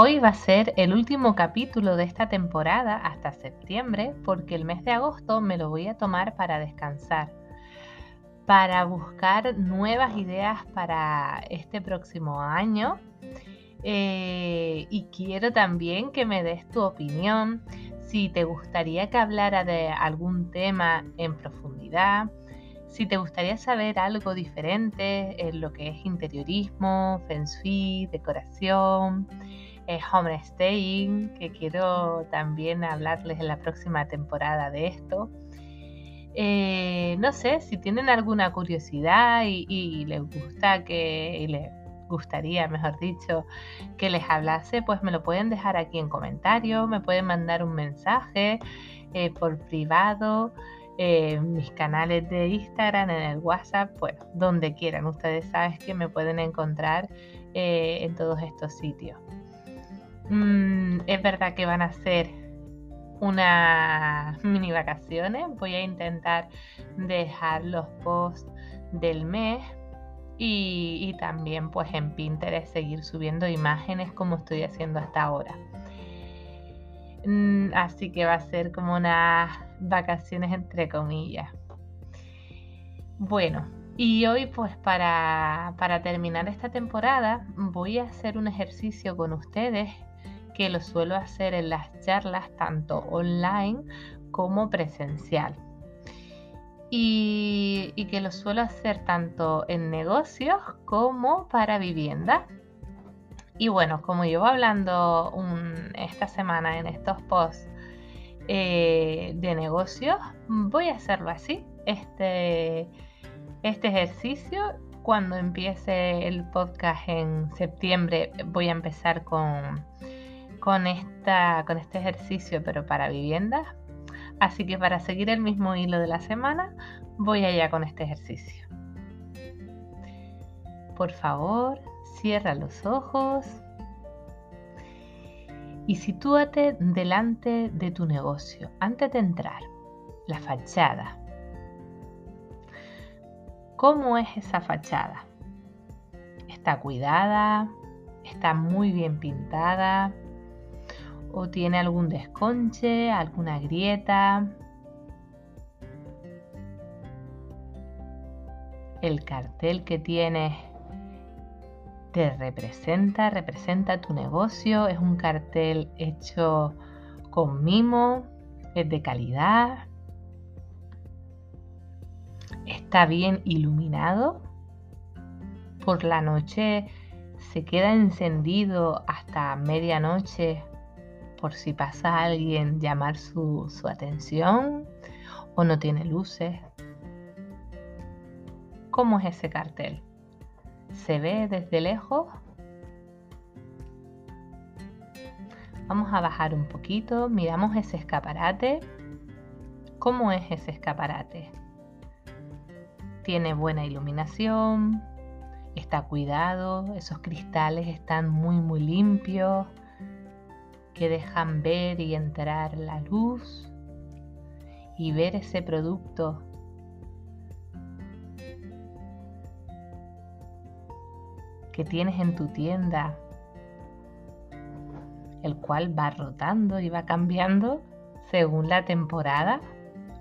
Hoy va a ser el último capítulo de esta temporada hasta septiembre porque el mes de agosto me lo voy a tomar para descansar, para buscar nuevas ideas para este próximo año. Eh, y quiero también que me des tu opinión. Si te gustaría que hablara de algún tema en profundidad, si te gustaría saber algo diferente en lo que es interiorismo, feng shui, decoración eh, Staying, que quiero también hablarles en la próxima temporada de esto. Eh, no sé si tienen alguna curiosidad y, les gusta que, les gustaría, mejor dicho, que les hablase, pues me lo pueden dejar aquí en comentarios, me pueden mandar un mensaje eh, por privado, en mis canales de Instagram, en el WhatsApp, bueno, donde quieran. Ustedes saben que me pueden encontrar eh, en todos estos sitios. Mm, es verdad que van a ser unas mini vacaciones. Voy a intentar dejar los posts del mes y, también pues en Pinterest seguir subiendo imágenes como estoy haciendo hasta ahora. Mm, así que va a ser como unas vacaciones entre comillas. Bueno, y hoy pues para, para terminar esta temporada voy a hacer un ejercicio con ustedes que lo suelo hacer en las charlas tanto online como presencial. Y, que lo suelo hacer tanto en negocios como para vivienda. Y bueno, como llevo hablando esta semana en estos posts eh, de negocios, voy a hacerlo así. Este, este ejercicio, cuando empiece el podcast en septiembre, voy a empezar con con, esta, con este ejercicio, pero para viviendas. Así que para seguir el mismo hilo de la semana, voy allá con este ejercicio. Por favor, cierra los ojos y sitúate delante de tu negocio antes de entrar, la fachada. ¿Cómo es esa fachada? ¿Está cuidada? ¿Está muy bien pintada? O tiene algún desconche, alguna grieta. El cartel que tienes te representa, representa tu negocio, es un cartel hecho con mimo, es de calidad, está bien iluminado. Por la noche se queda encendido hasta medianoche por si pasa alguien llamar su, atención o no tiene luces. ¿Cómo es ese cartel? ¿Se ve desde lejos? Vamos a bajar un poquito, miramos ese escaparate. ¿Cómo es ese escaparate? Tiene buena iluminación, está cuidado, esos cristales están muy muy limpios, que dejan ver y entrar la luz y ver ese producto que tienes en tu tienda, el cual va rotando y va cambiando según la temporada.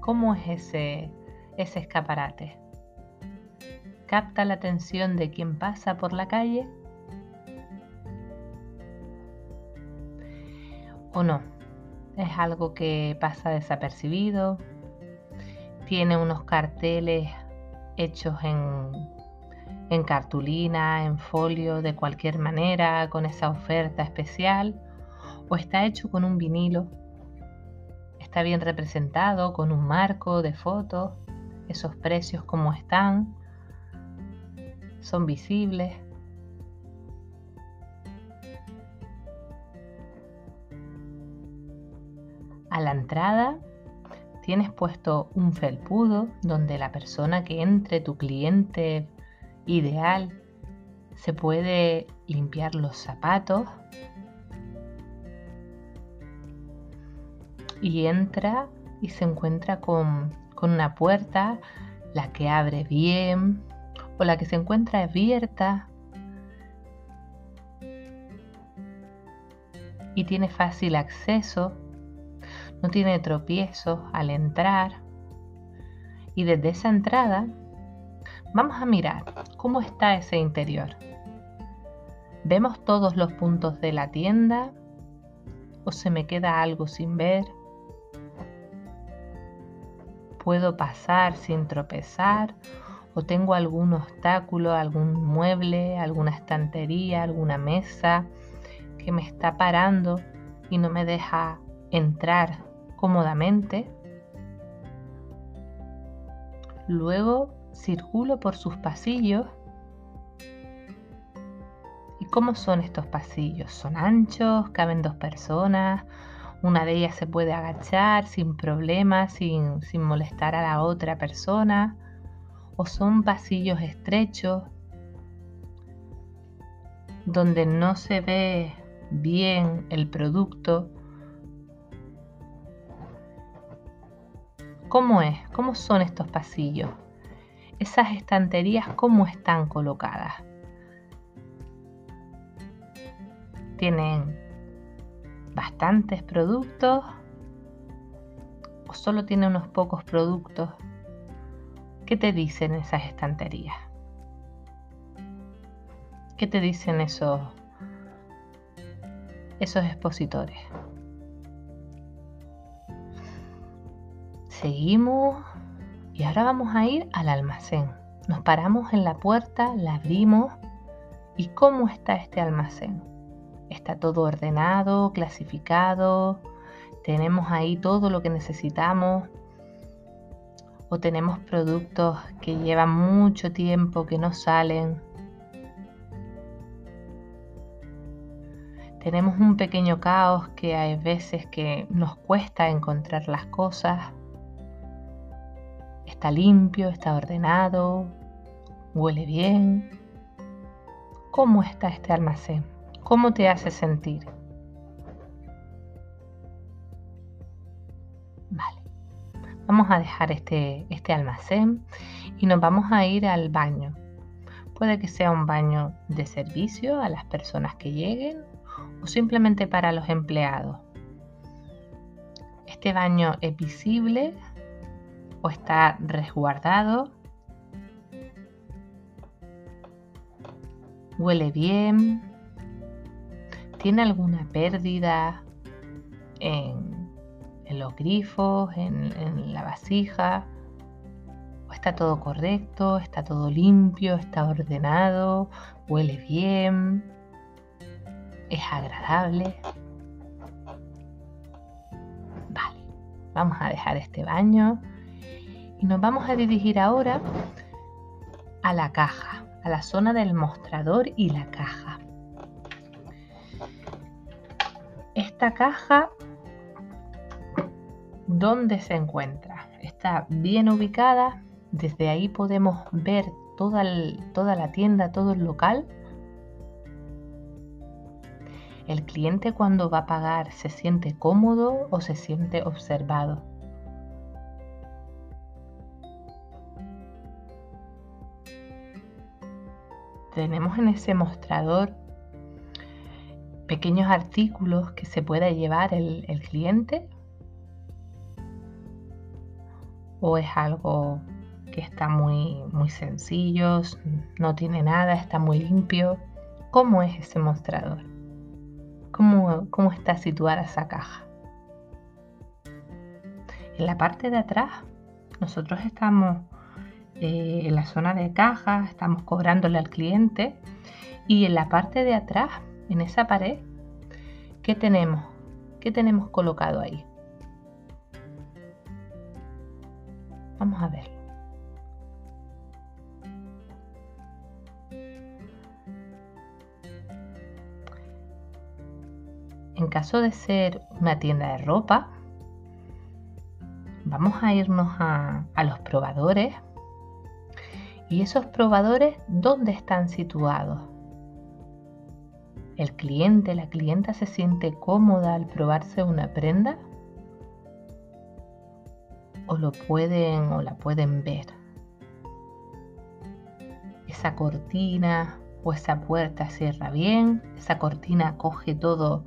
¿Cómo es ese, ese escaparate? ¿Capta la atención de quien pasa por la calle? ¿O no? Es algo que pasa desapercibido. Tiene unos carteles hechos en, cartulina, en folio, de cualquier manera, con esa oferta especial. O está hecho con un vinilo está bien representado con un marco de fotos, esos precios como están, son visibles. A la entrada tienes puesto un felpudo donde la persona que entre, tu cliente ideal, se puede limpiar los zapatos y entra y se encuentra con, una puerta, la que abre bien o la que se encuentra abierta. Y tiene fácil acceso, no tiene tropiezos al entrar. Y desde esa entrada vamos a mirar cómo está ese interior. ¿Vemos todos los puntos de la tienda? ¿O se me queda algo sin ver? puedo pasar sin tropezar o tengo algún obstáculo, algún mueble, alguna estantería, alguna mesa que me está parando y no me deja entrar cómodamente. Luego circulo por sus pasillos. ¿Y cómo son estos pasillos? ¿Son anchos? ¿Caben dos personas? Una de ellas se puede agachar sin problemas, sin, molestar a la otra persona. O son pasillos estrechos donde no se ve bien el producto. ¿Cómo es? ¿Cómo son estos pasillos? Esas estanterías, ¿cómo están colocadas? Tienen bastantes productos o solo tiene unos pocos productos? ¿Qué te dicen esas estanterías? ¿Qué te dicen esos, esos expositores? Seguimos y ahora vamos a ir al almacén. Nos paramos en la puerta, la abrimos. ¿Y cómo está este almacén? Está todo ordenado, clasificado. Tenemos ahí todo lo que necesitamos. O tenemos productos que llevan mucho tiempo, que no salen. Tenemos un pequeño caos que hay veces que nos cuesta encontrar las cosas. Está limpio, está ordenado, huele bien. ¿Cómo está este almacén? ¿Cómo te hace sentir? Vale. Vamos a dejar este, este almacén y nos vamos a ir al baño. Puede que sea un baño de servicio a las personas que lleguen o simplemente para los empleados. Este baño es visible o está resguardado. Huele bien tiene alguna pérdida en, los grifos, en, la vasija, o está todo correcto, está todo limpio, está ordenado, huele bien, es agradable. Vale, vamos a dejar este baño y nos vamos a dirigir ahora a la caja, a la zona del mostrador y la caja. esta caja, ¿dónde se encuentra? Está bien ubicada. Desde ahí podemos ver toda, toda la tienda, todo el local. El cliente cuando va a pagar se siente cómodo o se siente observado. Tenemos en ese mostrador pequeños artículos que se pueda llevar el, cliente? ¿O es algo que está muy, muy sencillo, no tiene nada, está muy limpio. ¿Cómo es ese mostrador? ¿Cómo, cómo está situada esa caja? En la parte de atrás, nosotros estamos eh, en la zona de caja, estamos cobrándole al cliente y en la parte de atrás, en esa pared, ¿qué tenemos? ¿Qué tenemos colocado ahí? Vamos a ver. En caso de ser una tienda de ropa, vamos a irnos a, los probadores. ¿Y esos probadores dónde están situados? ¿El cliente, la clienta se siente cómoda al probarse una prenda? ¿O lo pueden o la pueden ver? Esa cortina o esa puerta cierra bien, esa cortina coge todo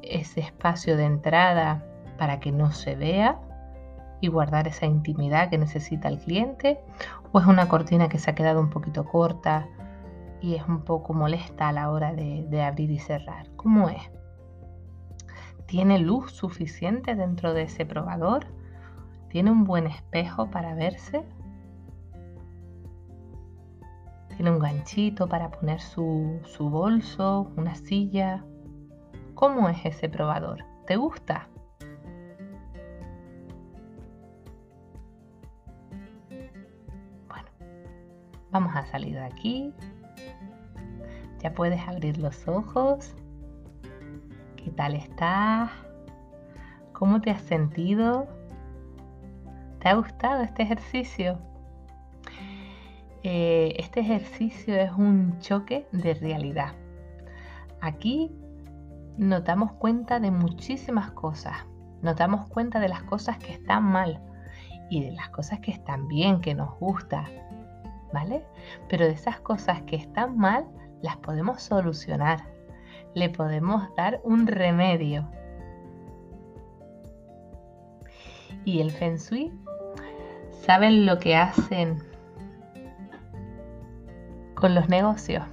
ese espacio de entrada para que no se vea y guardar esa intimidad que necesita el cliente o es una cortina que se ha quedado un poquito corta y es un poco molesta a la hora de, abrir y cerrar. ¿Cómo es? ¿Tiene luz suficiente dentro de ese probador? ¿Tiene un buen espejo para verse? ¿Tiene un ganchito para poner su, su bolso, una silla? ¿Cómo es ese probador? ¿Te gusta? Vamos a salir de aquí. Ya puedes abrir los ojos. ¿Qué tal estás? ¿Cómo te has sentido? ¿Te ha gustado este ejercicio? Eh, este ejercicio es un choque de realidad. Aquí nos damos cuenta de muchísimas cosas. Nos damos cuenta de las cosas que están mal y de las cosas que están bien, que nos gusta. Pero de esas cosas que están mal, las podemos solucionar. Le podemos dar un remedio. Y el Feng Shui, ¿saben lo que hacen con los negocios?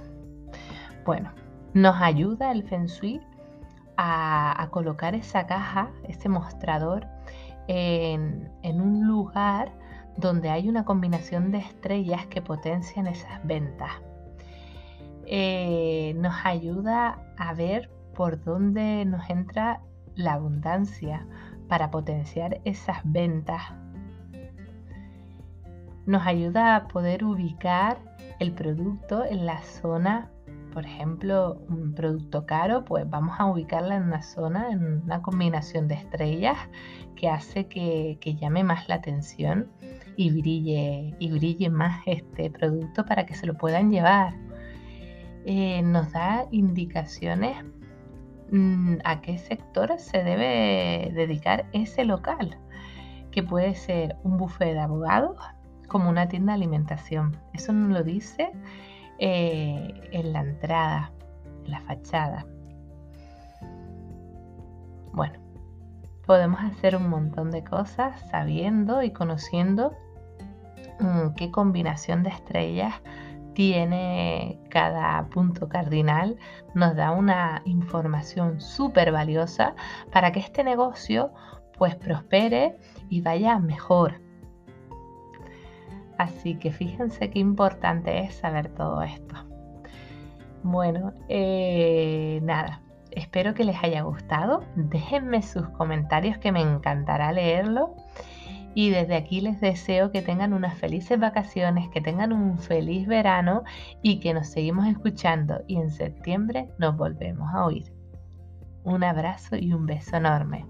Bueno, nos ayuda el Feng Shui a, colocar esa caja, ese mostrador, en, un lugar donde hay una combinación de estrellas que potencian esas ventas. Eh, nos ayuda a ver por dónde nos entra la abundancia para potenciar esas ventas. Nos ayuda a poder ubicar el producto en la zona por ejemplo, un producto caro, pues vamos a ubicarla en una zona, en una combinación de estrellas que hace que, llame más la atención y brille, y brille más este producto para que se lo puedan llevar. Eh, nos da indicaciones mm, a qué sector se debe dedicar ese local, que puede ser un buffet de abogados como una tienda de alimentación. Eso nos lo dice eh, en la entrada, en la fachada. Bueno, podemos hacer un montón de cosas sabiendo y conociendo mm, qué combinación de estrellas tiene cada punto cardinal, nos da una información súper valiosa para que este negocio pues prospere y vaya mejor. Así que fíjense qué importante es saber todo esto. Bueno, eh, nada, espero que les haya gustado. Déjenme sus comentarios que me encantará leerlo. Y desde aquí les deseo que tengan unas felices vacaciones, que tengan un feliz verano y que nos seguimos escuchando y en septiembre nos volvemos a oír. Un abrazo y un beso enorme.